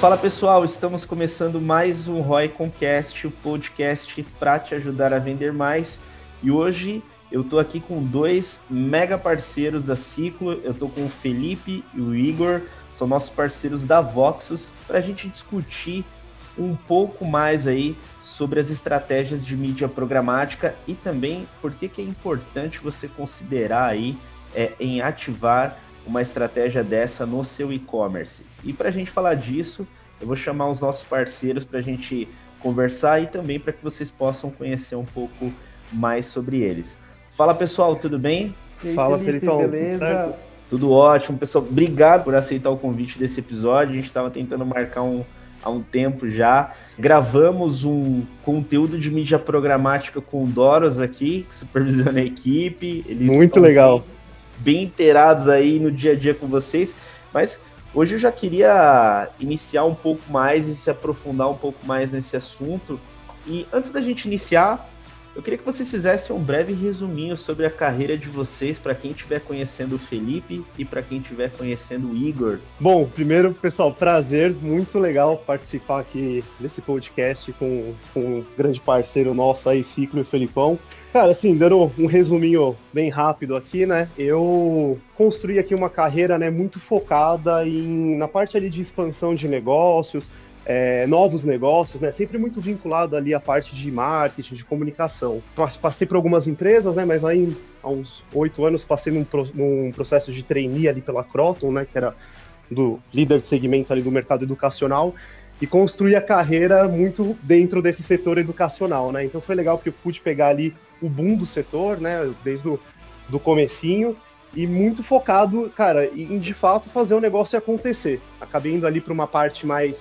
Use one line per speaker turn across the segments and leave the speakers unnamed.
Fala pessoal, estamos começando mais um Roy Concast, o podcast para te ajudar a vender mais. E hoje eu tô aqui com dois mega parceiros da Ciclo. Eu tô com o Felipe e o Igor, são nossos parceiros da Voxus, para a gente discutir um pouco mais aí sobre as estratégias de mídia programática e também por que, que é importante você considerar aí é, em ativar uma estratégia dessa no seu e-commerce. E para a gente falar disso, eu vou chamar os nossos parceiros para a gente conversar e também para que vocês possam conhecer um pouco mais sobre eles. Fala pessoal, tudo bem?
Aí, Fala Felipe, Felipão,
beleza? Tudo ótimo, pessoal. Obrigado por aceitar o convite desse episódio. A gente estava tentando marcar um há um tempo já. Gravamos um conteúdo de mídia programática com o Doros aqui, que supervisiona a equipe.
Eles Muito legal.
Bem bem inteirados aí no dia a dia com vocês, mas hoje eu já queria iniciar um pouco mais e se aprofundar um pouco mais nesse assunto. E antes da gente iniciar, eu queria que vocês fizessem um breve resuminho sobre a carreira de vocês para quem estiver conhecendo o Felipe e para quem estiver conhecendo o Igor.
Bom, primeiro, pessoal, prazer, muito legal participar aqui desse podcast com, com um grande parceiro nosso aí, Ciclo e Felipão. Cara, assim, dando um resuminho bem rápido aqui, né? Eu construí aqui uma carreira, né, muito focada em na parte ali de expansão de negócios, é, novos negócios, né? Sempre muito vinculado ali à parte de marketing, de comunicação. Passei por algumas empresas, né? Mas aí há uns oito anos passei num, num, processo de trainee ali pela Croton, né? Que era do líder de segmento ali do mercado educacional e construí a carreira muito dentro desse setor educacional, né? Então foi legal porque eu pude pegar ali o boom do setor, né? Desde o do comecinho e muito focado, cara, em de fato fazer o negócio acontecer. Acabei indo ali para uma parte mais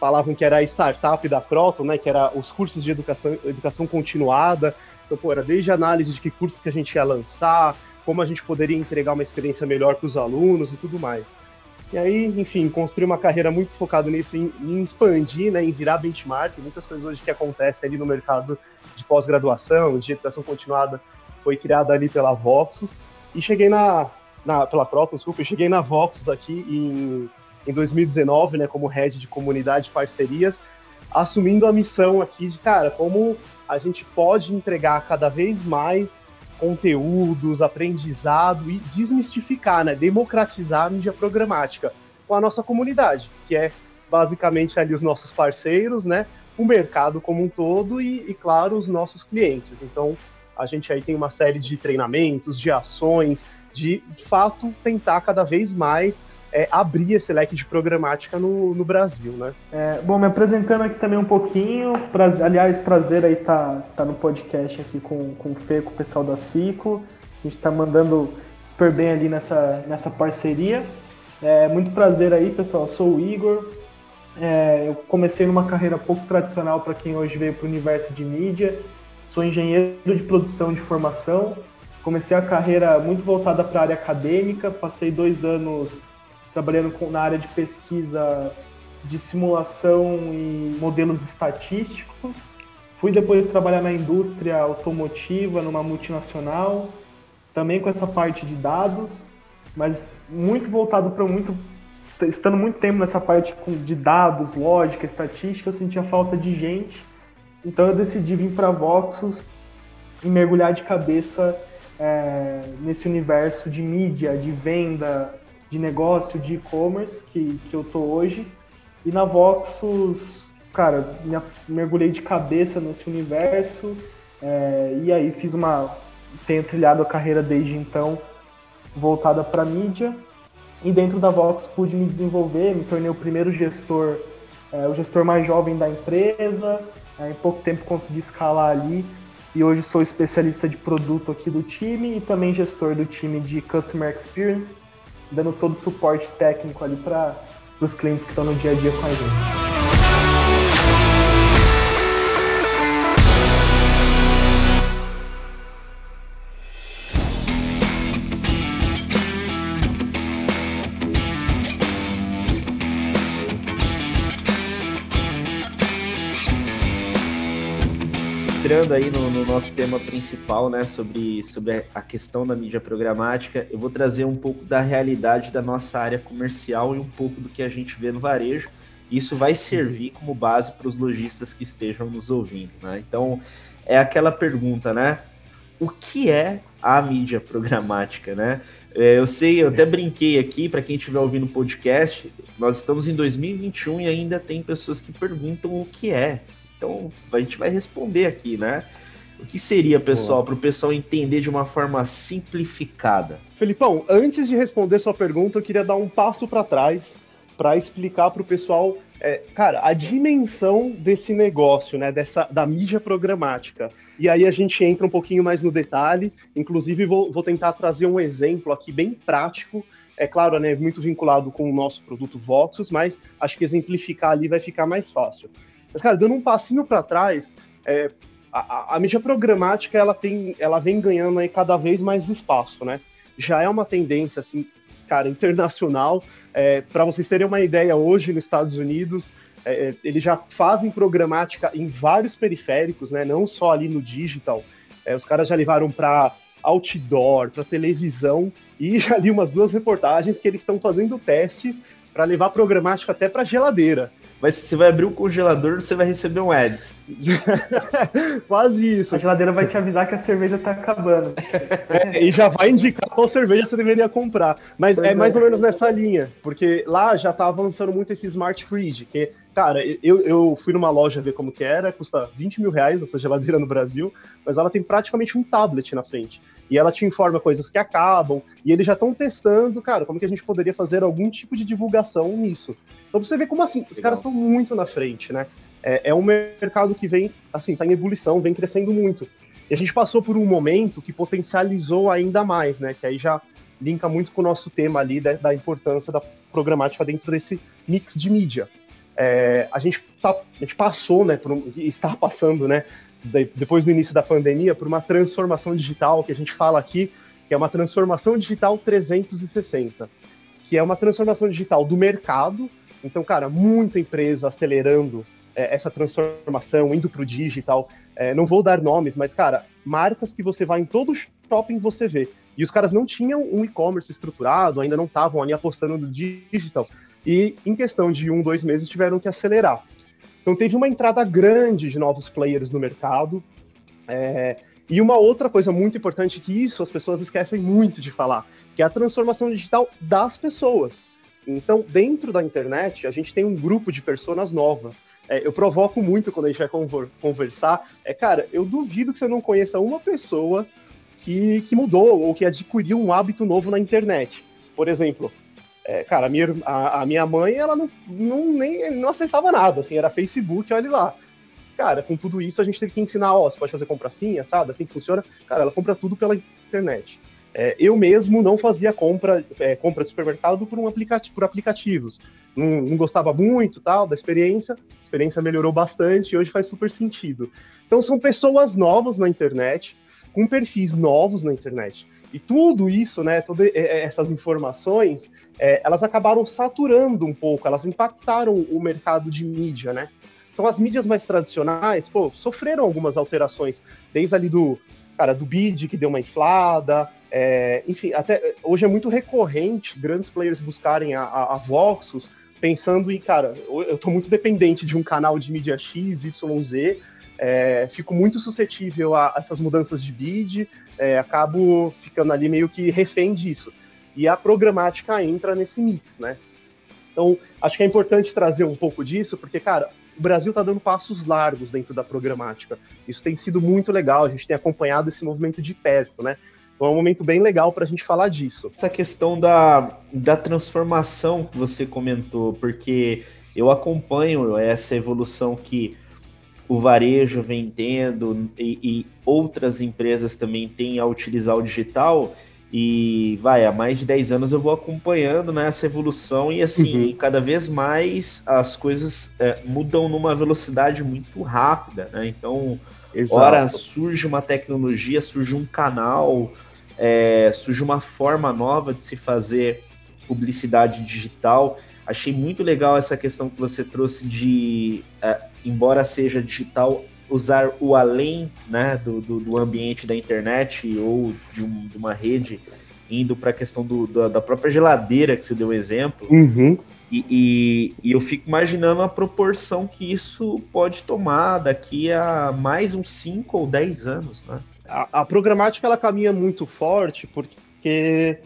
falavam que era a startup da Croton, né, que era os cursos de educação, educação continuada. Então, pô, era desde análise de que cursos que a gente ia lançar, como a gente poderia entregar uma experiência melhor para os alunos e tudo mais. E aí, enfim, construir uma carreira muito focada nisso, em, em, expandir, né, em virar benchmark. Muitas coisas hoje que acontecem ali no mercado de pós-graduação, de educação continuada, foi criada ali pela Voxus. E cheguei na, na pela Croton, desculpa, cheguei na Voxus aqui em em 2019, né, como head de comunidade e parcerias, assumindo a missão aqui de, cara, como a gente pode entregar cada vez mais conteúdos, aprendizado e desmistificar, né, democratizar a mídia programática com a nossa comunidade, que é basicamente ali os nossos parceiros, né, o mercado como um todo e, e claro, os nossos clientes. Então, a gente aí tem uma série de treinamentos, de ações, de, de fato tentar cada vez mais é, abrir esse leque de programática no, no Brasil, né?
É, bom, me apresentando aqui também um pouquinho, aliás, prazer aí tá, tá no podcast aqui com, com o Fê, com o pessoal da Ciclo, a gente tá mandando super bem ali nessa, nessa parceria. É, muito prazer aí, pessoal, sou o Igor, é, eu comecei numa carreira pouco tradicional para quem hoje veio para o universo de mídia, sou engenheiro de produção de formação, comecei a carreira muito voltada para a área acadêmica, passei dois anos trabalhando com, na área de pesquisa de simulação e modelos estatísticos. Fui depois trabalhar na indústria automotiva, numa multinacional, também com essa parte de dados, mas muito voltado para muito. Estando muito tempo nessa parte de dados, lógica, estatística, eu sentia falta de gente. Então eu decidi vir para Voxus e mergulhar de cabeça é, nesse universo de mídia, de venda, de negócio, de e-commerce que, que eu tô hoje. E na Voxus, cara, me mergulhei de cabeça nesse universo. É, e aí fiz uma. Tenho trilhado a carreira desde então voltada para mídia. E dentro da Vox pude me desenvolver, me tornei o primeiro gestor, é, o gestor mais jovem da empresa. É, em pouco tempo consegui escalar ali e hoje sou especialista de produto aqui do time e também gestor do time de Customer Experience, dando todo o suporte técnico ali para os clientes que estão no dia a dia com a gente.
Entrando aí no, no, nosso tema principal, né, sobre, sobre a questão da mídia programática, eu vou trazer um pouco da realidade da nossa área comercial e um pouco do que a gente vê no varejo. Isso vai servir como base para os lojistas que estejam nos ouvindo, né? Então, é aquela pergunta, né? O que é a mídia programática, né? É, eu sei, eu até brinquei aqui, para quem estiver ouvindo o podcast, nós estamos em 2021 e ainda tem pessoas que perguntam o que é. Então, a gente vai responder aqui, né? O que seria, pessoal, para o pessoal entender de uma forma simplificada?
Felipão, antes de responder sua pergunta, eu queria dar um passo para trás para explicar para o pessoal, é, cara, a dimensão desse negócio, né, dessa da mídia programática. E aí a gente entra um pouquinho mais no detalhe. Inclusive vou, vou tentar trazer um exemplo aqui bem prático. É claro, né, muito vinculado com o nosso produto Voxus, mas acho que exemplificar ali vai ficar mais fácil. Mas, cara, dando um passinho para trás, é, a, a, mídia programática ela tem, ela vem ganhando aí cada vez mais espaço, né? Já é uma tendência assim, cara, internacional. É, para vocês terem uma ideia, hoje nos Estados Unidos é, é, eles já fazem programática em vários periféricos, né? Não só ali no digital. É, os caras já levaram para outdoor, para televisão e já li umas duas reportagens que eles estão fazendo testes para levar programática até para geladeira.
Mas se você vai abrir o congelador, você vai receber um ads.
Quase isso. A geladeira vai te avisar que a cerveja tá acabando.
É, e já vai indicar qual cerveja você deveria comprar. Mas é, é mais ou menos nessa linha, porque lá já tá avançando muito esse Smart Fridge, que Cara, eu, eu fui numa loja ver como que era, custa 20 mil reais essa geladeira no Brasil, mas ela tem praticamente um tablet na frente. E ela te informa coisas que acabam, e eles já estão testando, cara, como que a gente poderia fazer algum tipo de divulgação nisso. Então você vê como assim, Legal. os caras estão muito na frente, né? É, é um mercado que vem, assim, tá em ebulição, vem crescendo muito. E a gente passou por um momento que potencializou ainda mais, né? Que aí já linka muito com o nosso tema ali da, da importância da programática dentro desse mix de mídia. É, a, gente tá, a gente passou, né, por um, está passando, né, de, depois do início da pandemia, por uma transformação digital que a gente fala aqui, que é uma transformação digital 360, que é uma transformação digital do mercado. Então, cara, muita empresa acelerando é, essa transformação, indo para o digital. É, não vou dar nomes, mas, cara, marcas que você vai em todo shopping você vê. E os caras não tinham um e-commerce estruturado, ainda não estavam ali apostando no digital e em questão de um, dois meses tiveram que acelerar. Então teve uma entrada grande de novos players no mercado. É, e uma outra coisa muito importante que isso as pessoas esquecem muito de falar, que é a transformação digital das pessoas. Então, dentro da internet, a gente tem um grupo de pessoas novas. É, eu provoco muito quando a gente vai conversar. É, cara, eu duvido que você não conheça uma pessoa que, que mudou ou que adquiriu um hábito novo na internet. Por exemplo, é, cara, a minha, a, a, minha mãe, ela não, não, nem, não acessava nada, assim, era Facebook, olha lá. Cara, com tudo isso a gente teve que ensinar, ó, você pode fazer compra assim, sabe, assim que funciona. Cara, ela compra tudo pela internet. É, eu mesmo não fazia compra, é, compra de supermercado por, um aplicativo, por aplicativos. Não, não, gostava muito tal da experiência, a experiência melhorou bastante e hoje faz super sentido. Então são pessoas novas na internet, com perfis novos na internet. E tudo isso, né, todas essas informações, é, elas acabaram saturando um pouco, elas impactaram o mercado de mídia, né? Então as mídias mais tradicionais, pô, sofreram algumas alterações, desde ali do, cara, do bid que deu uma inflada, é, enfim, até hoje é muito recorrente grandes players buscarem a, a, a Voxus, pensando em, cara, eu estou muito dependente de um canal de mídia X, Y, Z, é, fico muito suscetível a, a essas mudanças de bid, é, acabo ficando ali meio que refém disso. E a programática entra nesse mix, né? Então, acho que é importante trazer um pouco disso, porque, cara, o Brasil está dando passos largos dentro da programática. Isso tem sido muito legal, a gente tem acompanhado esse movimento de perto, né? Então é um momento bem legal para a gente falar disso.
Essa questão da, da transformação que você comentou, porque eu acompanho essa evolução que o varejo vem tendo e, e, outras empresas também têm a utilizar o digital. E vai, há mais de 10 anos eu vou acompanhando né, essa evolução e assim, uhum. cada vez mais as coisas é, mudam numa velocidade muito rápida, né? Então, Exato. ora surge uma tecnologia, surge um canal, é, surge uma forma nova de se fazer publicidade digital. Achei muito legal essa questão que você trouxe de, é, embora seja digital, usar o além né, do, do, do ambiente da internet ou de, um, de uma rede, indo para a questão do, da, da, própria geladeira, que você deu exemplo.
Uhum.
E, e, e, eu fico imaginando a proporção que isso pode tomar daqui a mais uns 5 ou 10 anos, né?
A, a, programática ela caminha muito forte porque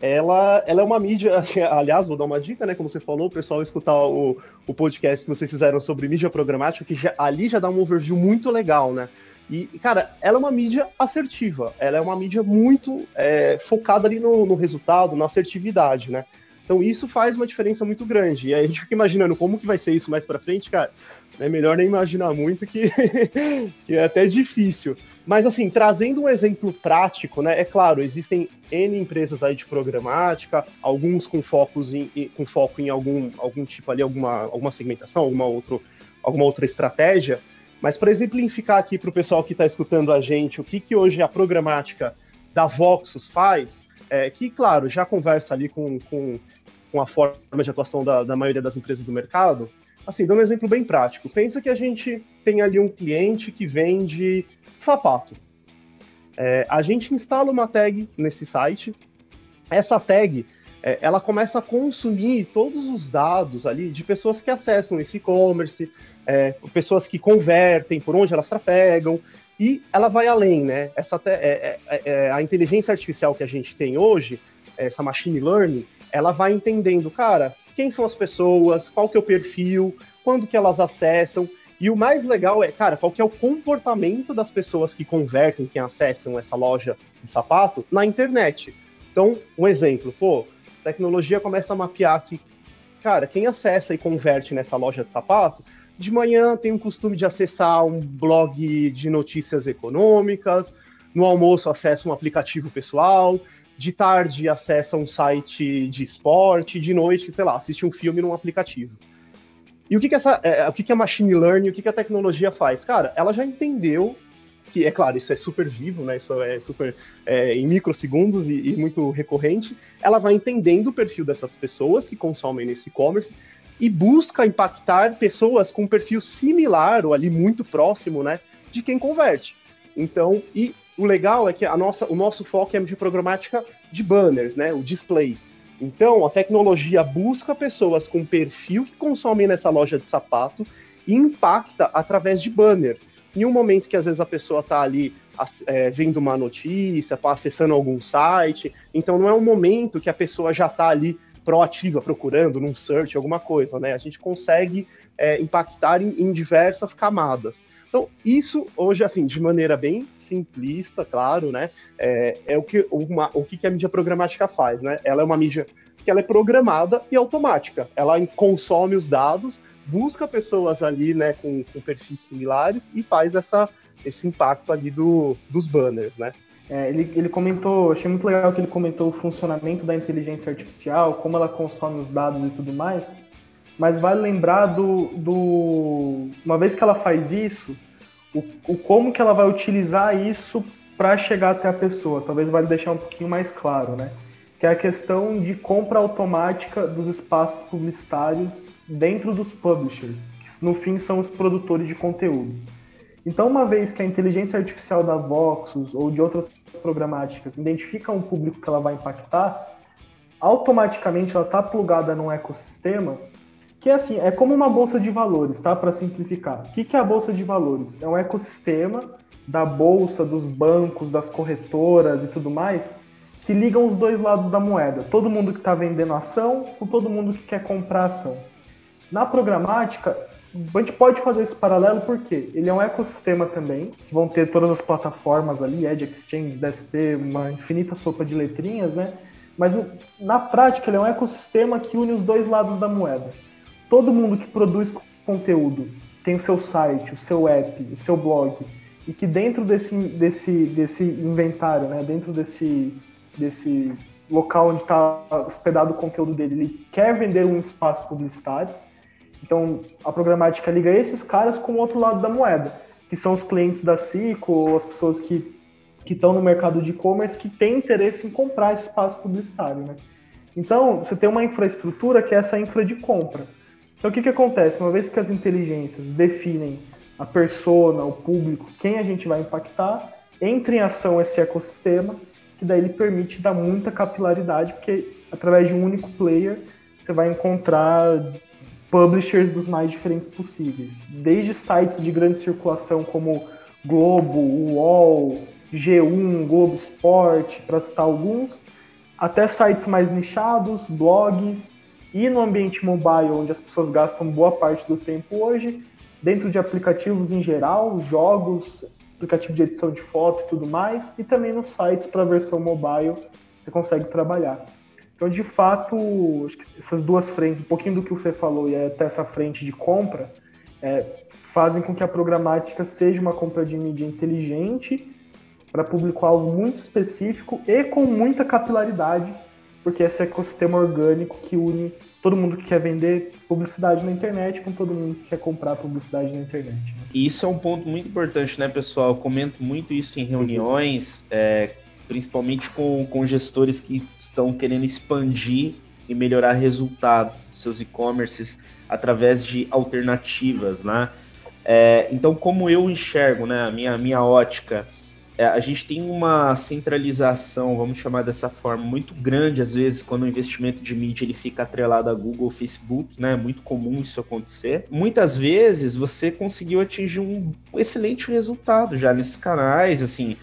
ela, ela é uma mídia. Aliás, vou dar uma dica, né? Como você falou, o pessoal escutar o, o podcast que vocês fizeram sobre mídia programática, que já, ali já dá um overview muito legal, né? E, cara, ela é uma mídia assertiva, ela é uma mídia muito é, focada ali no, no resultado, na assertividade, né? Então isso faz uma diferença muito grande. E aí a gente fica imaginando como que vai ser isso mais para frente, cara. É melhor nem imaginar muito que, que é até difícil. Mas assim, trazendo um exemplo prático, né? É claro, existem N empresas aí de programática, alguns com focos em, com foco em algum, algum tipo ali, alguma, alguma segmentação, alguma, outro, alguma outra estratégia. Mas para exemplificar aqui para o pessoal que está escutando a gente, o que, que hoje a programática da Voxus faz, é, que, claro, já conversa ali com, com com a forma de atuação da, da maioria das empresas do mercado. Assim, dando um exemplo bem prático. Pensa que a gente tem ali um cliente que vende sapato. É, a gente instala uma tag nesse site. Essa tag, é, ela começa a consumir todos os dados ali de pessoas que acessam esse e-commerce, é, pessoas que convertem, por onde elas trafegam, e ela vai além, né? Essa é, é, é, a inteligência artificial que a gente tem hoje, essa machine learning, ela vai entendendo, cara, quem são as pessoas, qual que é o perfil, quando que elas acessam. E o mais legal é, cara, qual que é o comportamento das pessoas que convertem, que acessam essa loja de sapato na internet. Então, um exemplo, pô, tecnologia começa a mapear que, cara, quem acessa e converte nessa loja de sapato, de manhã tem o costume de acessar um blog de notícias econômicas, no almoço acessa um aplicativo pessoal, de tarde acessa um site de esporte, de noite, sei lá, assiste um filme num aplicativo. E o que, que essa, é, o que, que a machine learning, o que, que a tecnologia faz? Cara, ela já entendeu que, é claro, isso é super vivo, né? Isso é super é, em microsegundos e, e muito recorrente. Ela vai entendendo o perfil dessas pessoas que consomem nesse e-commerce e busca impactar pessoas com um perfil similar ou ali muito próximo, né, de quem converte. Então, e o legal é que a nossa, o nosso foco é de programática de banners, né? O display. Então, a tecnologia busca pessoas com perfil que consomem nessa loja de sapato e impacta através de banner. Em um momento que às vezes a pessoa está ali é, vendo uma notícia, tá acessando algum site, então não é um momento que a pessoa já está ali proativa, procurando num search, alguma coisa, né? A gente consegue é, impactar em, em diversas camadas. Então, isso hoje, assim, de maneira bem simplista, claro, né? É, é o, que, uma, o que a mídia programática faz, né? Ela é uma mídia que ela é programada e automática. Ela consome os dados, busca pessoas ali, né, com, com perfis similares e faz essa, esse impacto ali do, dos banners, né?
É, ele, ele comentou, achei muito legal que ele comentou o funcionamento da inteligência artificial, como ela consome os dados e tudo mais, mas vale lembrar do, do uma vez que ela faz isso, o, o como que ela vai utilizar isso para chegar até a pessoa. Talvez vale deixar um pouquinho mais claro, né? Que é a questão de compra automática dos espaços publicitários dentro dos publishers, que no fim são os produtores de conteúdo. Então, uma vez que a inteligência artificial da Voxus ou de outras programáticas identifica um público que ela vai impactar, automaticamente ela está plugada num ecossistema que é assim, é como uma bolsa de valores, tá? Para simplificar. O que, é a bolsa de valores? É um ecossistema da bolsa, dos bancos, das corretoras e tudo mais, que ligam os dois lados da moeda. Todo mundo que está vendendo ação com todo mundo que quer comprar ação. Na programática, a gente pode fazer esse paralelo porque ele é um ecossistema também, vão ter todas as plataformas ali, Edge Exchange, DSP, uma infinita sopa de letrinhas, né? Mas na prática ele é um ecossistema que une os dois lados da moeda todo mundo que produz conteúdo tem o seu site, o seu app, o seu blog, e que dentro desse, desse, desse inventário, né, dentro desse, desse local onde está hospedado o conteúdo dele, ele quer vender um espaço publicitário. Então, a programática liga esses caras com o outro lado da moeda, que são os clientes da Cico, ou as pessoas que estão no mercado de e-commerce que têm interesse em comprar esse espaço publicitário, né? Então, você tem uma infraestrutura que é essa infra de compra. Então, o que, que acontece? Uma vez que as inteligências definem a persona, o público, quem a gente vai impactar, entre em ação esse ecossistema, que daí ele permite dar muita capilaridade, porque através de um único player você vai encontrar publishers dos mais diferentes possíveis. Desde sites de grande circulação como Globo, UOL, G1, Globo Esporte, para citar alguns, até sites mais nichados, blogs, e no ambiente mobile, onde as pessoas gastam boa parte do tempo hoje, dentro de aplicativos em geral, jogos, aplicativo de edição de foto e tudo mais, e também nos sites para a versão mobile você consegue trabalhar. Então, de fato, essas duas frentes, um pouquinho do que o Fê falou e até essa frente de compra, é, fazem com que a programática seja uma compra de mídia inteligente para público-alvo muito específico e com muita capilaridade, porque esse ecossistema orgânico que une todo mundo que quer vender publicidade na internet com todo mundo que quer comprar publicidade na internet. Né?
Isso é um ponto muito importante, né, pessoal? Eu comento muito isso em reuniões. É, principalmente com, com gestores que estão querendo expandir e melhorar resultado dos seus e-commerces através de alternativas, né? É, então, como eu enxergo, né, a minha, minha ótica, a gente tem uma centralização, vamos chamar dessa forma, muito grande, às vezes, quando o investimento de mídia ele fica atrelado a Google, Facebook, né? É muito comum isso acontecer. Muitas vezes você conseguiu atingir um excelente resultado já nesses canais, assim,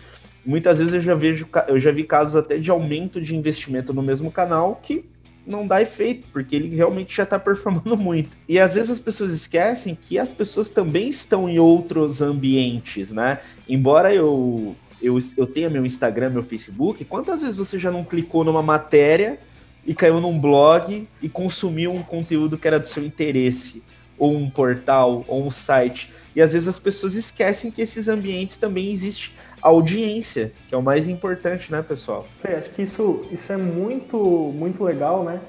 muitas vezes eu já vejo, eu já vi casos até de aumento de investimento no mesmo canal que não dá efeito, porque ele realmente já está performando muito. E às vezes as pessoas esquecem que as pessoas também estão em outros ambientes, né? Embora eu, eu, eu tenha meu Instagram, meu Facebook, quantas vezes você já não clicou numa matéria e caiu num blog e consumiu um conteúdo que era do seu interesse? Ou um portal, ou um site. E às vezes as pessoas esquecem que esses ambientes também existem audiência, que é o mais importante, né, pessoal?
Fê, acho que isso, isso é muito, muito legal, né?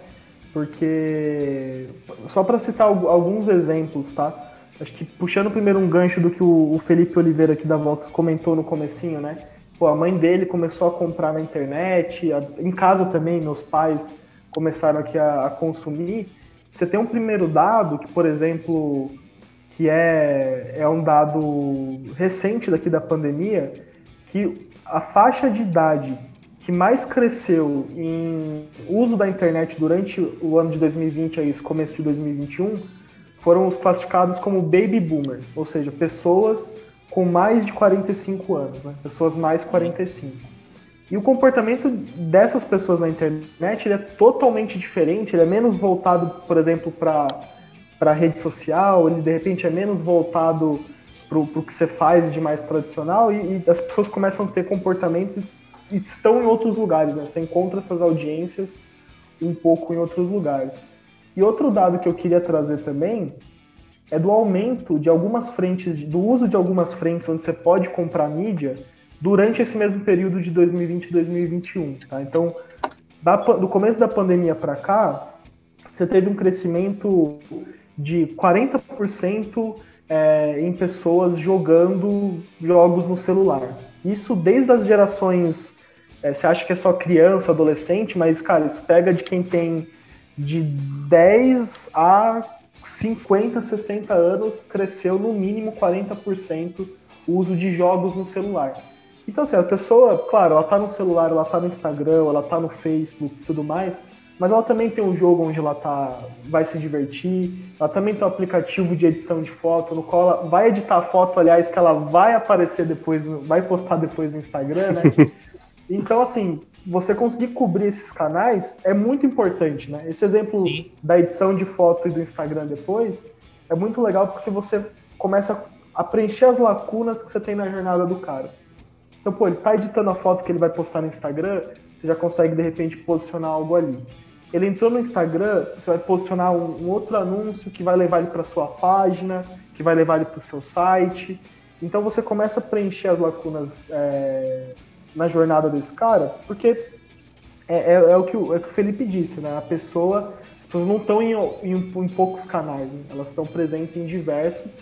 Porque, só para citar alguns exemplos, tá? Acho que puxando primeiro um gancho do que o Felipe Oliveira aqui da Vox comentou no comecinho, né? Pô, a mãe dele começou a comprar na internet, em casa também, meus pais começaram aqui a, a consumir. Você tem um primeiro dado que, por exemplo, que é, é um dado recente daqui da pandemia, que a faixa de idade que mais cresceu em uso da internet durante o ano de 2020 a esse começo de 2021 foram os classificados como baby boomers, ou seja, pessoas com mais de 45 anos, né? pessoas mais 45. E o comportamento dessas pessoas na internet é totalmente diferente, ele é menos voltado, por exemplo, para a rede social, ele de repente é menos voltado pro, pro que você faz de mais tradicional e, e, as pessoas começam a ter comportamentos e estão em outros lugares, né? Você encontra essas audiências um pouco em outros lugares. E outro dado que eu queria trazer também é do aumento de algumas frentes, do uso de algumas frentes onde você pode comprar mídia durante esse mesmo período de 2020 e 2021. Tá? Então, da, do começo da pandemia para cá, você teve um crescimento de 40% é, em pessoas jogando jogos no celular. Isso desde as gerações. É, você acha que é só criança, adolescente, mas, cara, isso pega de quem tem de 10 a 50, 60 anos, cresceu no mínimo 40% o uso de jogos no celular. Então, assim, a pessoa, claro, ela tá no celular, ela tá no Instagram, ela tá no Facebook e tudo mais, mas ela também tem um jogo onde ela tá, vai se divertir, ela também tem um aplicativo de edição de foto, no qual ela vai editar a foto, aliás, que ela vai aparecer depois, vai postar depois no Instagram, né? então, assim, você conseguir cobrir esses canais é muito importante, né? Esse exemplo Sim. da edição de foto e do Instagram depois é muito legal porque você começa a preencher as lacunas que você tem na jornada do cara. Então, pô, ele tá editando a foto que ele vai postar no Instagram, você já consegue de repente posicionar algo ali. Ele entrou no Instagram, você vai posicionar um, um outro anúncio que vai levar ele para sua página, que vai levar ele para o seu site. Então você começa a preencher as lacunas é, na jornada desse cara, porque é, é, é, o, que o, é o que o Felipe disse, né? A pessoa, as pessoas não estão em, em, em, poucos canais, né? elas estão presentes em diversos.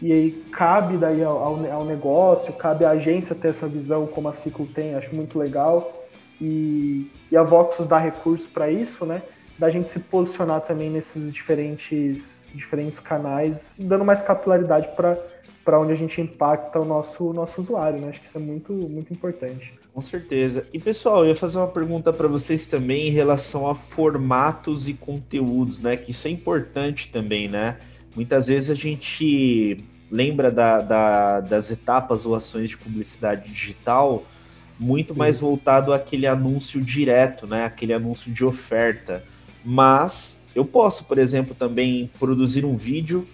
E aí cabe daí ao, ao, negócio, cabe à agência ter essa visão como a Ciclo tem, acho muito legal e, e a Voxus dá recurso para isso, né? Da gente se posicionar também nesses diferentes, diferentes canais, dando mais capilaridade para para onde a gente impacta o nosso, nosso usuário, né? Acho que isso é muito, muito importante.
Com certeza. E pessoal, eu ia fazer uma pergunta para vocês também em relação a formatos e conteúdos, né? Que isso é importante também, né? Muitas vezes a gente lembra da, da, das etapas ou ações de publicidade digital muito mais voltado àquele anúncio direto, né? Aquele anúncio de oferta. Mas eu posso, por exemplo, também produzir um vídeo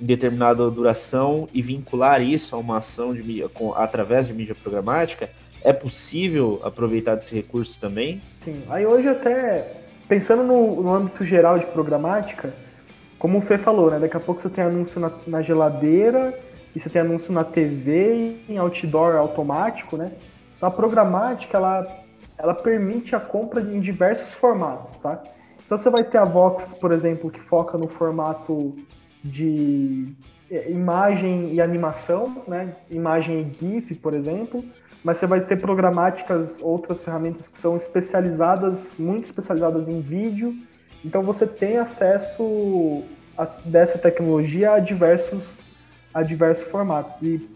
em determinada duração e vincular isso a uma ação de mídia, com, através de mídia programática, é possível aproveitar desse recurso também?
Sim. Aí hoje até, pensando no, no âmbito geral de programática, como o Fê falou, né? Daqui a pouco você tem anúncio na, na geladeira, e você tem anúncio na TV, em outdoor automático, né? Então a programática, ela, ela permite a compra em diversos formatos, tá? Então você vai ter a Vox, por exemplo, que foca no formato de é, imagem e animação, né? Imagem e GIF, por exemplo, mas você vai ter programáticas, outras ferramentas que são especializadas, muito especializadas em vídeo. Então você tem acesso a, dessa tecnologia a diversos, a diversos formatos. E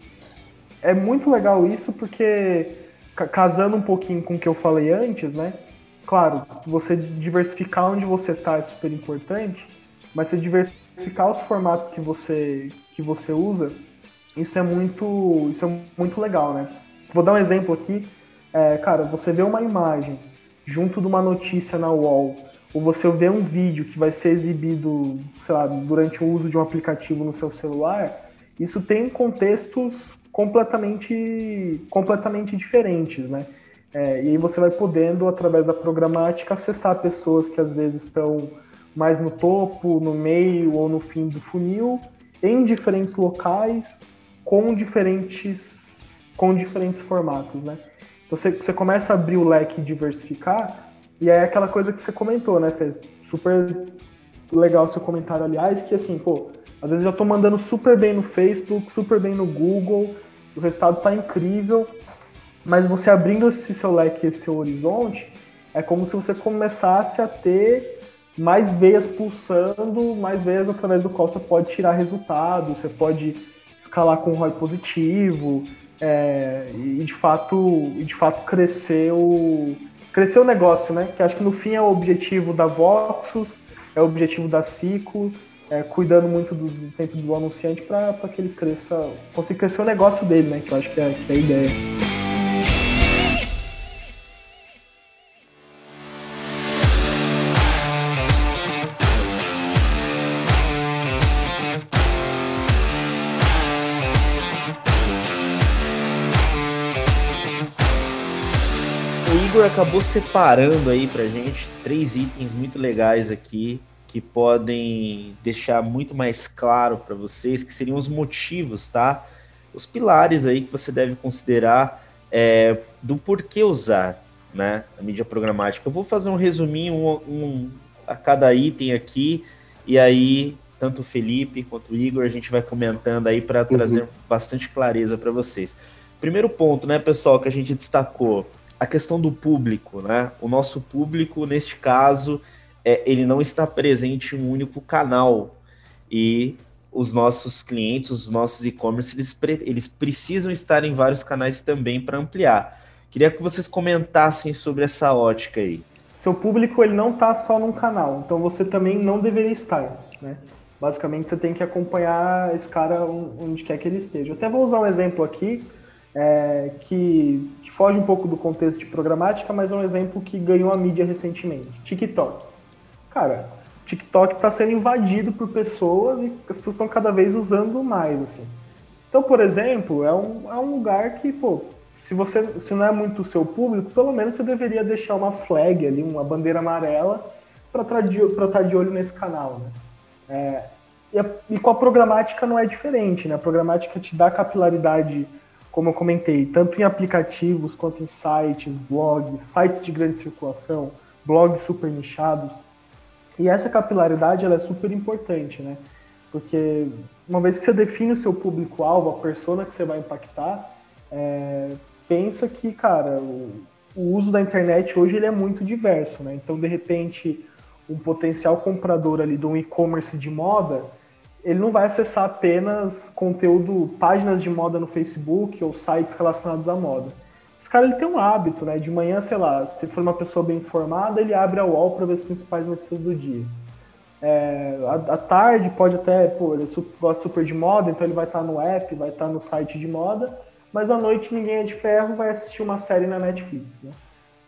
é muito legal isso porque, casando um pouquinho com o que eu falei antes, né? Claro, você diversificar onde você está é super importante, mas você diversificar os formatos que você, que você usa, isso é muito, isso é muito legal, né? Vou dar um exemplo aqui. É, cara, você vê uma imagem junto de uma notícia na wall, ou você vê um vídeo que vai ser exibido, sei lá, durante o uso de um aplicativo no seu celular, isso tem contextos completamente, completamente diferentes, né? É, e aí você vai podendo, através da programática, acessar pessoas que às vezes estão mais no topo, no meio ou no fim do funil, em diferentes locais, com diferentes, com diferentes formatos, né? Então você, você começa a abrir o leque e diversificar, e é aquela coisa que você comentou, né, Fez? Super legal seu comentário, aliás, que assim, pô, às vezes eu já tô mandando super bem no Facebook, super bem no Google, o resultado tá incrível, mas você abrindo esse seu leque, esse seu horizonte, é como se você começasse a ter mais veias pulsando, mais veias através do qual você pode tirar resultado, você pode escalar com ROI positivo é, e de fato, de fato crescer o, crescer o negócio, né? Que acho que no fim é o objetivo da Voxus, é o objetivo da Ciclo, é, cuidando muito do, sempre do anunciante para que ele cresça, consiga crescer o negócio dele, né? Que eu acho que é, que é a ideia.
Igor acabou separando aí pra gente três itens muito legais aqui que podem deixar muito mais claro para vocês que seriam os motivos, tá? Os pilares aí que você deve considerar é, do porquê usar, né, a mídia programática. Eu vou fazer um resuminho um, um, a cada item aqui e aí tanto o Felipe quanto o Igor a gente vai comentando aí para uhum. trazer bastante clareza para vocês. Primeiro ponto, né, pessoal, que a gente destacou a questão do público, né? O nosso público, neste caso, é, ele não está presente em um único canal. E os nossos clientes, os nossos e-commerce, eles, eles precisam estar em vários canais também para ampliar. Queria que vocês comentassem sobre essa ótica aí.
Seu público ele não está só num canal, então você também não deveria estar, né? Basicamente você tem que acompanhar esse cara onde quer que ele esteja. Eu até vou usar um exemplo aqui é, que, que, foge um pouco do contexto de programática, mas é um exemplo que ganhou a mídia recentemente. TikTok. Cara, TikTok está sendo invadido por pessoas e as pessoas estão cada vez usando mais, assim. Então, por exemplo, é um, é um lugar que, pô, se você se não é muito o seu público, pelo menos você deveria deixar uma flag ali, uma bandeira amarela, para estar tá de olho nesse canal, né? É, e, a, e com a programática não é diferente, né? A programática te dá capilaridade como eu comentei, tanto em aplicativos quanto em sites, blogs, sites de grande circulação, blogs super nichados. E essa capilaridade ela é super importante, né? Porque uma vez que você define o seu público-alvo, a persona que você vai impactar, é, pensa que, cara, o, o, uso da internet hoje ele é muito diverso, né? Então, de repente, um potencial comprador ali de um e-commerce de moda, ele não vai acessar apenas conteúdo, páginas de moda no Facebook ou sites relacionados à moda. Esse cara ele tem um hábito, né? De manhã, sei lá, se for uma pessoa bem informada, ele abre a UOL para ver as principais notícias do dia. É, à, à, tarde pode até, pô, ele gosta super de moda, então ele vai estar no app, vai estar no site de moda, mas à noite ninguém é de ferro, vai assistir uma série na Netflix, né?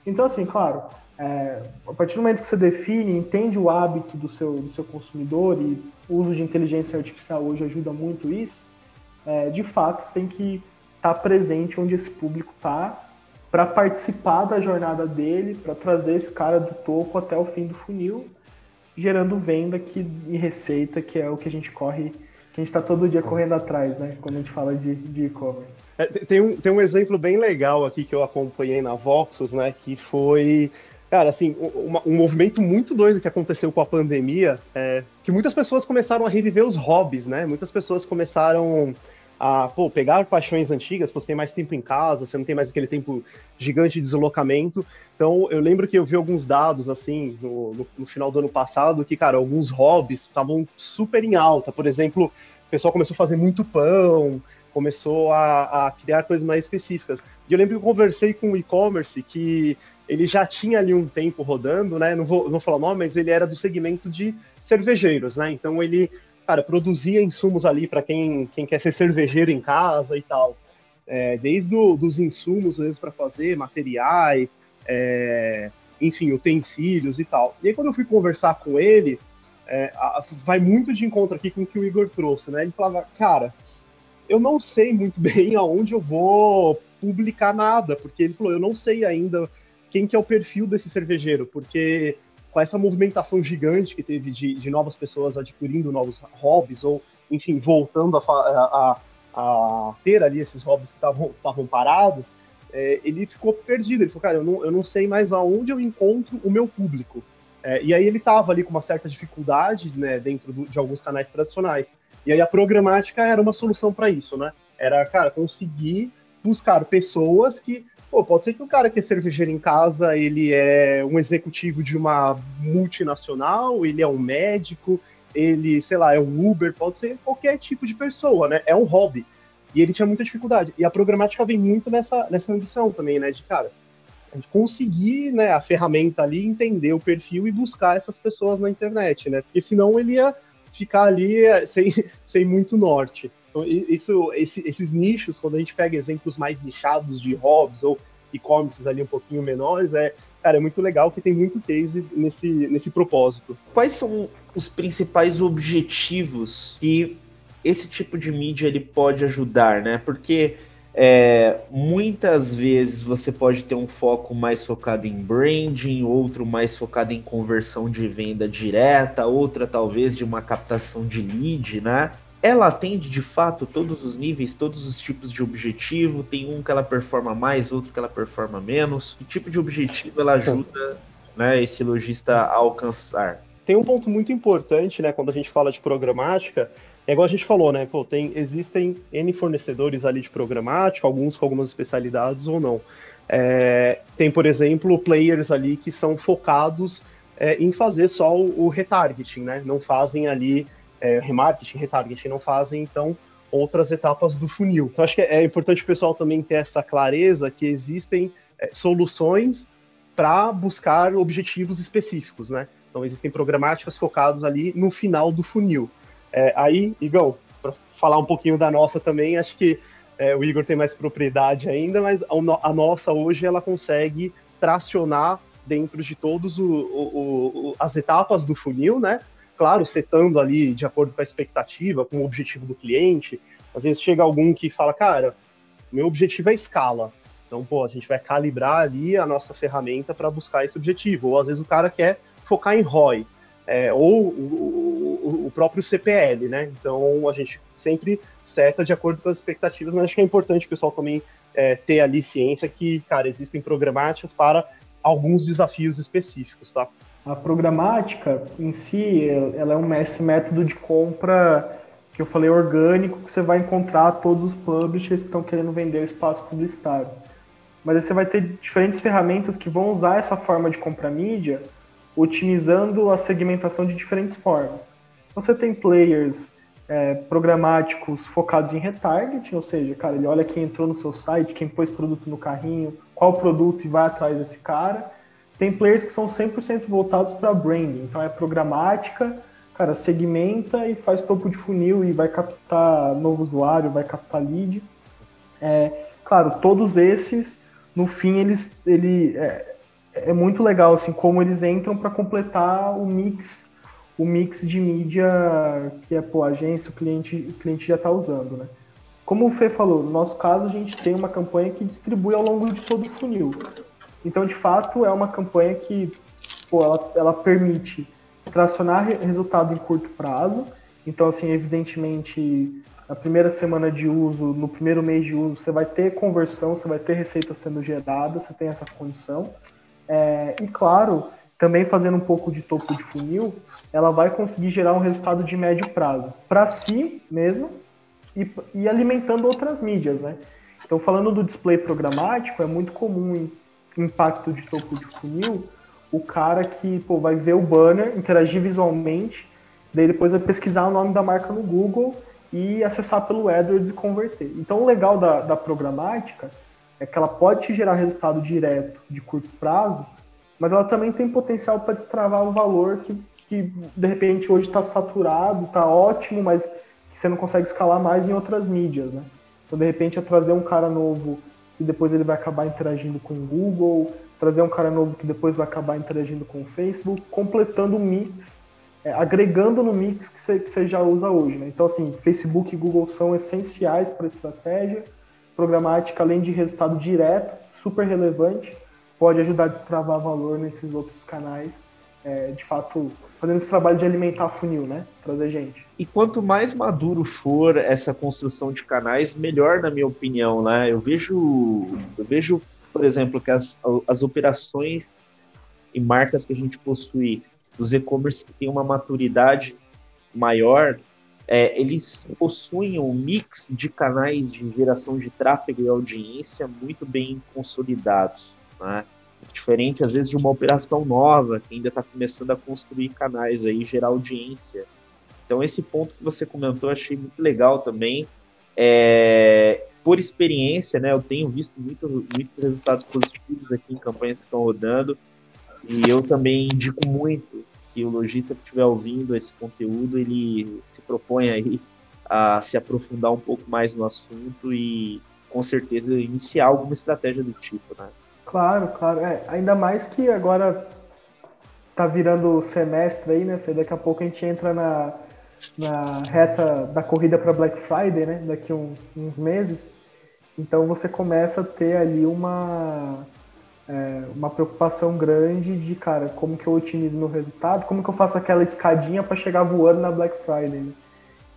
Então, assim, claro, é, a partir do momento que você define, entende o hábito do seu, do seu consumidor e o uso de inteligência artificial hoje ajuda muito isso, é, de fato você tem que estar tá presente onde esse público está para participar da jornada dele, para trazer esse cara do topo até o fim do funil, gerando venda que, e receita, que é o que a gente corre, que a gente está todo dia correndo atrás, né? Quando a gente fala de e-commerce.
É, tem, um, tem um exemplo bem legal aqui que eu acompanhei na Voxus, né? Que foi Cara, assim, um, um, movimento muito doido que aconteceu com a pandemia é que muitas pessoas começaram a reviver os hobbies, né? Muitas pessoas começaram a pô, pegar paixões antigas, você tem mais tempo em casa, você não tem mais aquele tempo gigante de deslocamento. Então, eu lembro que eu vi alguns dados, assim, no, no, no final do ano passado, que, cara, alguns hobbies estavam super em alta. Por exemplo, o pessoal começou a fazer muito pão, começou a, a criar coisas mais específicas. E eu lembro que eu conversei com o e-commerce que ele já tinha ali um tempo rodando, né? Não vou, não vou falar o nome, mas ele era do segmento de cervejeiros, né? Então ele cara, produzia insumos ali para quem, quem quer ser cervejeiro em casa e tal. É, desde o, dos insumos mesmo para fazer, materiais, é, enfim, utensílios e tal. E aí quando eu fui conversar com ele, é, a, vai muito de encontro aqui com o que o Igor trouxe, né? Ele falava, cara, eu não sei muito bem aonde eu vou publicar nada, porque ele falou, eu não sei ainda quem que é o perfil desse cervejeiro, porque com essa movimentação gigante que teve de, de novas pessoas adquirindo novos hobbies, ou, enfim, voltando a, a, a ter ali esses hobbies que estavam parados, é, ele ficou perdido. Ele falou, cara, eu não, eu não sei mais aonde eu encontro o meu público. É, e aí ele estava ali com uma certa dificuldade né, dentro do, de alguns canais tradicionais. E aí a programática era uma solução para isso, né? Era, cara, conseguir buscar pessoas que Pô, pode ser que o cara que é cervejeiro em casa, ele é um executivo de uma multinacional, ele é um médico, ele, sei lá, é um Uber, pode ser qualquer tipo de pessoa, né? É um hobby. E ele tinha muita dificuldade. E a programática vem muito nessa, nessa ambição também, né? De, cara, a gente conseguir, né, a ferramenta ali, entender o perfil e buscar essas pessoas na internet, né? Porque senão ele ia ficar ali é, sem, sem muito norte. Então, isso, esse, esses nichos, quando a gente pega exemplos mais nichados de hobbies ou e-commerces ali um pouquinho menores, é, cara, é muito legal que tem muito case nesse, nesse propósito.
Quais são os principais objetivos que esse tipo de mídia ele pode ajudar, né? Porque é, muitas vezes você pode ter um foco mais focado em branding, outro mais focado em conversão de venda direta, outra talvez de uma captação de lead, né? Ela atende de fato todos os níveis, todos os tipos de objetivo. Tem um que ela performa mais, outro que ela performa menos. Que tipo de objetivo ela ajuda né, esse lojista a alcançar?
Tem um ponto muito importante, né, quando a gente fala de programática, é igual a gente falou, né? Pô, tem, existem N fornecedores ali de programática, alguns com algumas especialidades ou não. É, tem, por exemplo, players ali que são focados é, em fazer só o, o retargeting, né? Não fazem ali é, remarketing, retargeting, não fazem, então, outras etapas do funil. Então, acho que é importante o pessoal também ter essa clareza que existem é, soluções para buscar objetivos específicos, né? Então, existem programáticas focadas ali no final do funil. É, aí, Igor, para falar um pouquinho da nossa também, acho que é, o Igor tem mais propriedade ainda, mas a, a, nossa hoje ela consegue tracionar dentro de todas as etapas do funil, né? Claro, setando ali de acordo com a expectativa, com o objetivo do cliente. Às vezes chega algum que fala, cara, meu objetivo é escala. Então, pô, a gente vai calibrar ali a nossa ferramenta para buscar esse objetivo. Ou às vezes o cara quer focar em ROI, é, ou o, o, o, próprio CPL, né? Então a gente sempre seta de acordo com as expectativas, mas acho que é importante o pessoal também é, ter ali ciência que, cara, existem programáticas para alguns desafios específicos, tá?
A programática em si, ela é um método de compra que eu falei orgânico, que você vai encontrar todos os publishers que estão querendo vender o espaço publicitário. Mas aí você vai ter diferentes ferramentas que vão usar essa forma de compra mídia, otimizando a segmentação de diferentes formas. Então, você tem players é, programáticos focados em retargeting, ou seja, cara, ele olha quem entrou no seu site, quem pôs produto no carrinho, qual produto e vai atrás desse cara. Tem players que são 100% voltados para branding, então é programática, cara, segmenta e faz topo de funil e vai captar novo usuário, vai captar lead. É, claro, todos esses, no fim, eles, ele, é, é muito legal assim como eles entram para completar o mix o mix de mídia que é pô, a agência, o cliente, o cliente já está usando, né? Como o Fê falou, no nosso caso a gente tem uma campanha que distribui ao longo de todo o funil. Então, de fato, é uma campanha que pô, ela, ela permite tracionar resultado em curto prazo. Então, assim, evidentemente, na primeira semana de uso, no primeiro mês de uso, você vai ter conversão, você vai ter receita sendo gerada, você tem essa condição. É, e claro, também fazendo um pouco de topo de funil, ela vai conseguir gerar um resultado de médio prazo para si mesmo e, e, alimentando outras mídias, né? Então, falando do display programático, é muito comum impacto de topo de funil o cara que pô, vai ver o banner, interagir visualmente, daí depois vai pesquisar o nome da marca no Google e acessar pelo AdWords e converter. Então, o legal da, da programática é que ela pode te gerar resultado direto de curto prazo, mas ela também tem potencial para destravar um valor que, que de repente hoje está saturado, está ótimo, mas que você não consegue escalar mais em outras mídias, né? Então, de repente, é trazer um cara novo e depois ele vai acabar interagindo com o Google, trazer um cara novo que depois vai acabar interagindo com o Facebook, completando o mix, é, agregando no mix que que você já usa hoje, né? Então, assim, Facebook e Google são essenciais para a estratégia programática, além de resultado direto, super relevante, pode ajudar a destravar valor nesses outros canais, é, de fato, fazendo esse trabalho de alimentar funil, né? Trazer gente.
E quanto mais maduro for essa construção de canais, melhor, na minha opinião, né? Eu vejo, eu vejo, por exemplo, que as, as operações e marcas que a gente possui dos e-commerce que têm uma maturidade maior, é, eles possuem um mix de canais de geração de tráfego e audiência muito bem consolidados. Né? Diferente, às vezes, de uma operação nova, que ainda está começando a construir canais aí, gerar audiência. Então, esse ponto que você comentou, achei muito legal também. É, por experiência, né, eu tenho visto muito, muitos resultados positivos aqui em campanhas que estão rodando, e eu também indico muito que o lojista que estiver ouvindo esse conteúdo, ele se propõe aí a se aprofundar um pouco mais no assunto e, com certeza, iniciar alguma estratégia do tipo, né?
Claro, claro. É, ainda mais que agora tá virando semestre aí, né, Fê? Daqui a pouco a gente entra na, na reta da corrida para Black Friday, né? Daqui um, uns meses. Então você começa a ter ali uma, é, uma preocupação grande de, cara, como que eu otimizo meu resultado, como que eu faço aquela escadinha para chegar voando na Black Friday. Né?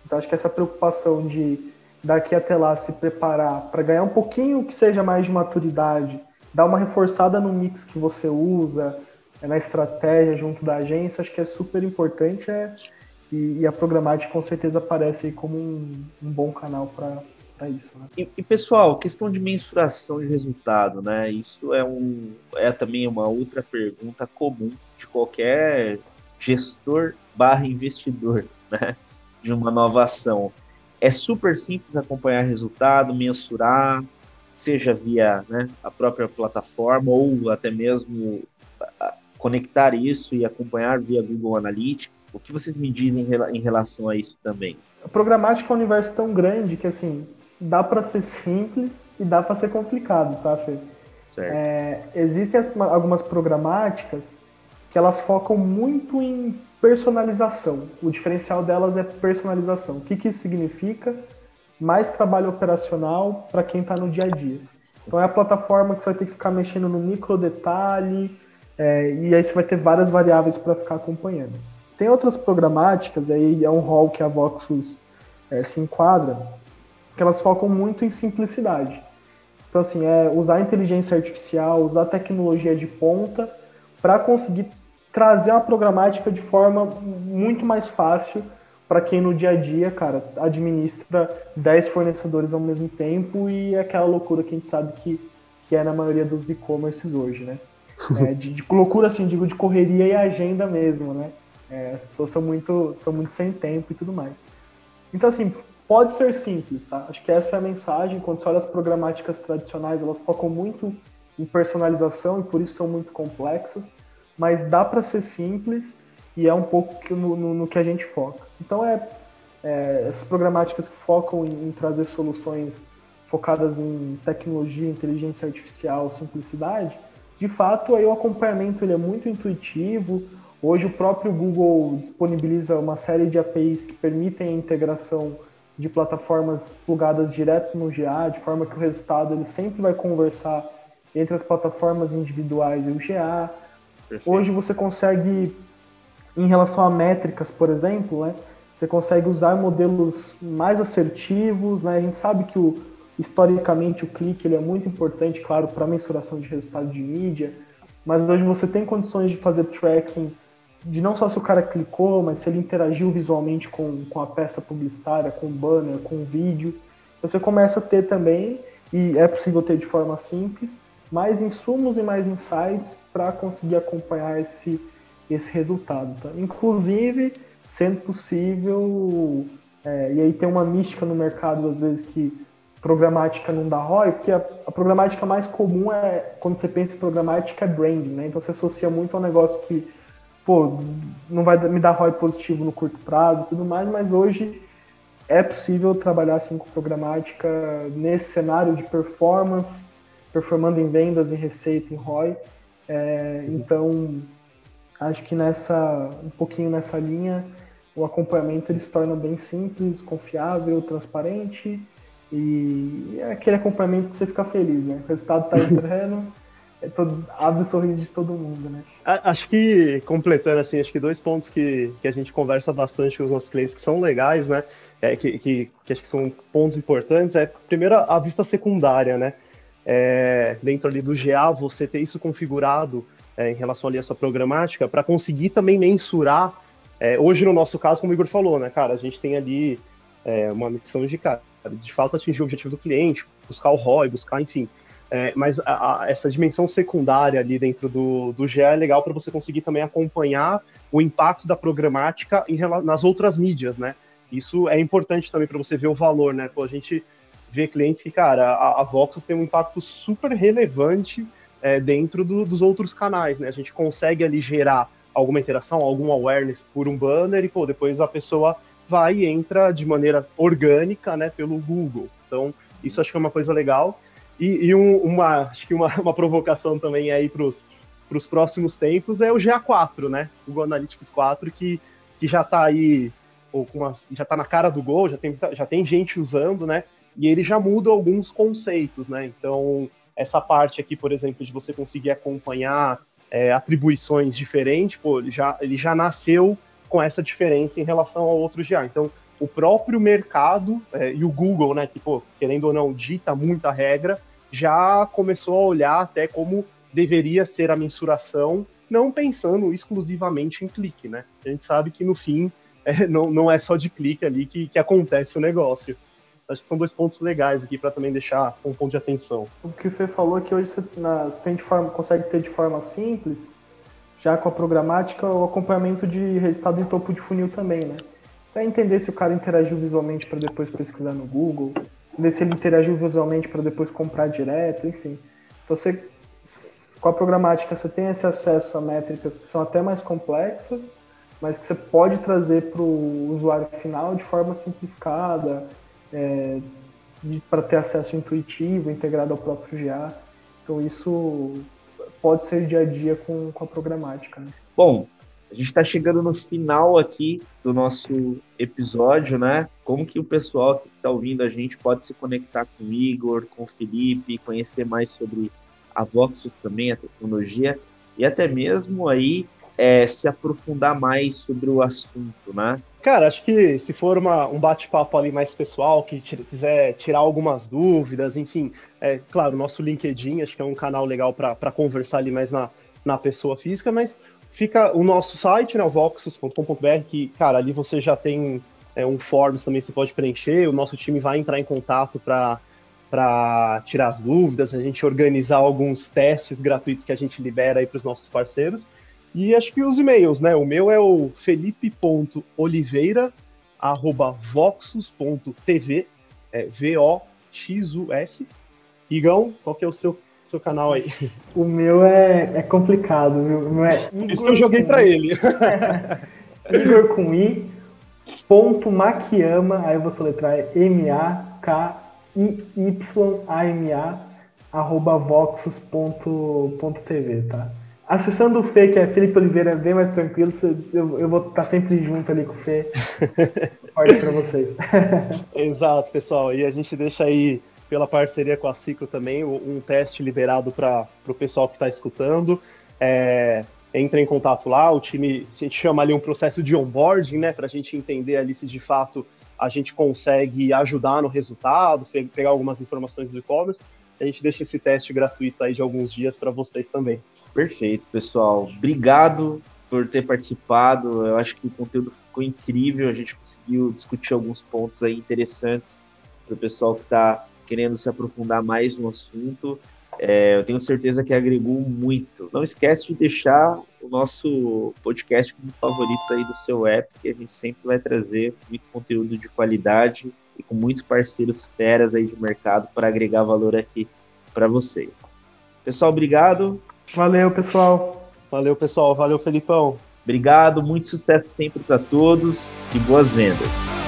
Então acho que essa preocupação de daqui até lá se preparar para ganhar um pouquinho que seja mais de maturidade dar uma reforçada no mix que você usa, é, na estratégia junto da agência, acho que é super importante é, e, e a programática com certeza aparece como um, um bom canal para isso. Né?
E, e, pessoal, questão de mensuração de resultado, né? Isso é, um, é também uma outra pergunta comum de qualquer gestor barra investidor, né? De uma nova ação. É super simples acompanhar resultado, mensurar, seja via né, a própria plataforma ou até mesmo conectar isso e acompanhar via Google Analytics. O que vocês me dizem em relação a isso também?
A programática é um universo tão grande que assim dá para ser simples e dá para ser complicado, tá, Fê? É, existem as, algumas programáticas que elas focam muito em personalização. O diferencial delas é personalização. O que, que isso significa? Mais trabalho operacional para quem está no dia a dia. Então é a plataforma que você vai ter que ficar mexendo no micro detalhe, é, e aí você vai ter várias variáveis para ficar acompanhando. Tem outras programáticas, aí é um rol que a Voxus é, se enquadra, que elas focam muito em simplicidade. Então, assim, é usar inteligência artificial, usar tecnologia de ponta para conseguir trazer uma programática de forma muito mais fácil para quem no dia a dia, cara, administra 10 fornecedores ao mesmo tempo e é aquela loucura que a gente sabe que, que é na maioria dos e-commerces hoje, né? É, de, de, loucura, assim, digo, de correria e agenda mesmo, né? É, as pessoas são muito, são muito sem tempo e tudo mais. Então, assim, pode ser simples, tá? Acho que essa é a mensagem. Quando você olha as programáticas tradicionais, elas focam muito em personalização e por isso são muito complexas, mas dá para ser simples e é um pouco no, no, no, que a gente foca. Então, é, é essas programáticas que focam em, em trazer soluções focadas em tecnologia, inteligência artificial, simplicidade, de fato, aí o acompanhamento ele é muito intuitivo. Hoje o próprio Google disponibiliza uma série de APIs que permitem a integração de plataformas plugadas direto no GA, de forma que o resultado ele sempre vai conversar entre as plataformas individuais e o GA. Perfeito. Hoje você consegue, em relação a métricas, por exemplo, né, você consegue usar modelos mais assertivos. Né? A gente sabe que o, historicamente o clique ele é muito importante, claro, para mensuração de resultado de mídia, mas hoje você tem condições de fazer tracking de não só se o cara clicou, mas se ele interagiu visualmente com, com a peça publicitária, com o banner, com o vídeo. Você começa a ter também, e é possível ter de forma simples, mais insumos e mais insights para conseguir acompanhar esse, esse resultado. Tá? Inclusive, sendo possível, é, e aí tem uma mística no mercado, às vezes, que programática não dá ROI, porque a, a, programática mais comum é, quando você pensa em programática, é branding, né? Então você associa muito ao negócio que pô, não vai me dar ROI positivo no curto prazo e tudo mais, mas hoje é possível trabalhar assim com programática nesse cenário de performance, performando em vendas, em receita, em ROI. É, então, acho que nessa um pouquinho nessa linha, o acompanhamento ele se torna bem simples, confiável, transparente e é aquele acompanhamento que você fica feliz, né? O resultado tá entrando. é todo, abre o sorriso de todo mundo, né?
Acho que, completando, assim, acho que dois pontos que, que a gente conversa bastante com os nossos clientes que são legais, né? É, que, que, que, acho que são pontos importantes, é, primeiro, a vista secundária, né? É, dentro ali do GA, você ter isso configurado é, em relação ali a sua programática, para conseguir também mensurar, é, hoje no nosso caso, como o Igor falou, né, cara, a gente tem ali é, uma missão de, cara, de fato atingir o objetivo do cliente, buscar o ROI, buscar, enfim, é, mas a, a, essa dimensão secundária ali dentro do, do GE é legal para você conseguir também acompanhar o impacto da programática em, nas outras mídias, né? Isso é importante também para você ver o valor, né? Pô, a gente vê clientes que, cara, a, a tem um impacto super relevante é, dentro do, dos outros canais, né? A gente consegue ali gerar alguma interação, algum awareness por um banner e, pô, depois a pessoa vai e entra de maneira orgânica, né, pelo Google. Então, isso acho que é uma coisa legal. E, e um, uma, acho que uma, uma provocação também aí para os próximos tempos é o GA4, né? O Google Analytics 4, que, que já está aí, ou uma, já está na cara do Gol, já tem, já tem gente usando, né? E ele já muda alguns conceitos, né? Então, essa parte aqui, por exemplo, de você conseguir acompanhar é, atribuições diferentes, pô, ele já, ele já nasceu com essa diferença em relação ao outro GA. Então, o próprio mercado é, e o Google, né, que, pô, querendo ou não, dita muita regra, já começou a olhar até como deveria ser a mensuração, não pensando exclusivamente em clique, né? A gente sabe que no fim é, não, não é só de clique ali que, que acontece o negócio. Acho que são dois pontos legais aqui para também deixar um ponto de atenção.
O que o Fê falou é que hoje você, na, você tem de forma, consegue ter de forma simples, já com a programática, o acompanhamento de resultado em topo de funil também, né? Para entender se o cara interagiu visualmente para depois pesquisar no Google, ver se ele interagiu visualmente para depois comprar direto, enfim. Então, você, com a programática, você tem esse acesso a métricas que são até mais complexas, mas que você pode trazer para o usuário final de forma simplificada, é, para ter acesso intuitivo, integrado ao próprio GA. Então, isso pode ser dia a dia com, com a programática. Né?
Bom, a gente está chegando no final aqui do nosso episódio, né? Como que o pessoal que está ouvindo a gente pode se conectar com o Igor, com o Felipe, conhecer mais sobre a Voxus também, a tecnologia, e até mesmo aí é, se aprofundar mais sobre o assunto, né?
Cara, acho que se for uma, um bate-papo ali mais pessoal, que quiser tirar algumas dúvidas, enfim, é claro, nosso LinkedIn, acho que é um canal legal para conversar ali mais na, na pessoa física, mas fica o nosso site, né, o voxus.com.br, que, cara, ali você já tem é, um forms também você pode preencher, o nosso time vai entrar em contato para para tirar as dúvidas, a gente organizar alguns testes gratuitos que a gente libera aí para os nossos parceiros. E acho que os e-mails, né? O meu é o felipe.oliveira, arroba voxus.tv, é V-O-X-U-S. Igão, qual que é o seu, seu canal aí?
O meu é, é complicado, viu? O meu é
Igor Isso que eu joguei para ele.
Igor com I, ponto Makiama, aí eu vou soletrar M-A-K-I-Y-A-M-A, arroba voxus.tv, tá? Acessando o Fê, que é Felipe Oliveira, é bem mais tranquilo, eu, eu vou estar tá sempre junto ali com o Fê. Forte para vocês.
Exato, pessoal. E a gente deixa aí, pela parceria com a Ciclo também, um teste liberado para o pessoal que está escutando. É, entra em contato lá, o time, a gente chama ali um processo de onboarding, né, para a gente entender ali se de fato a gente consegue ajudar no resultado, pegar algumas informações do e-commerce. A gente deixa esse teste gratuito aí de alguns dias para vocês também.
Perfeito, pessoal. Obrigado por ter participado. Eu acho que o conteúdo ficou incrível. A gente conseguiu discutir alguns pontos aí interessantes para o pessoal que está querendo se aprofundar mais no assunto. É, eu tenho certeza que agregou muito. Não esquece de deixar o nosso podcast como favoritos aí do seu app, que a gente sempre vai trazer muito conteúdo de qualidade e com muitos parceiros feras aí de mercado para agregar valor aqui para vocês. Pessoal, obrigado.
Valeu, pessoal.
Valeu, pessoal. Valeu, Felipão.
Obrigado, muito sucesso sempre para todos e boas vendas.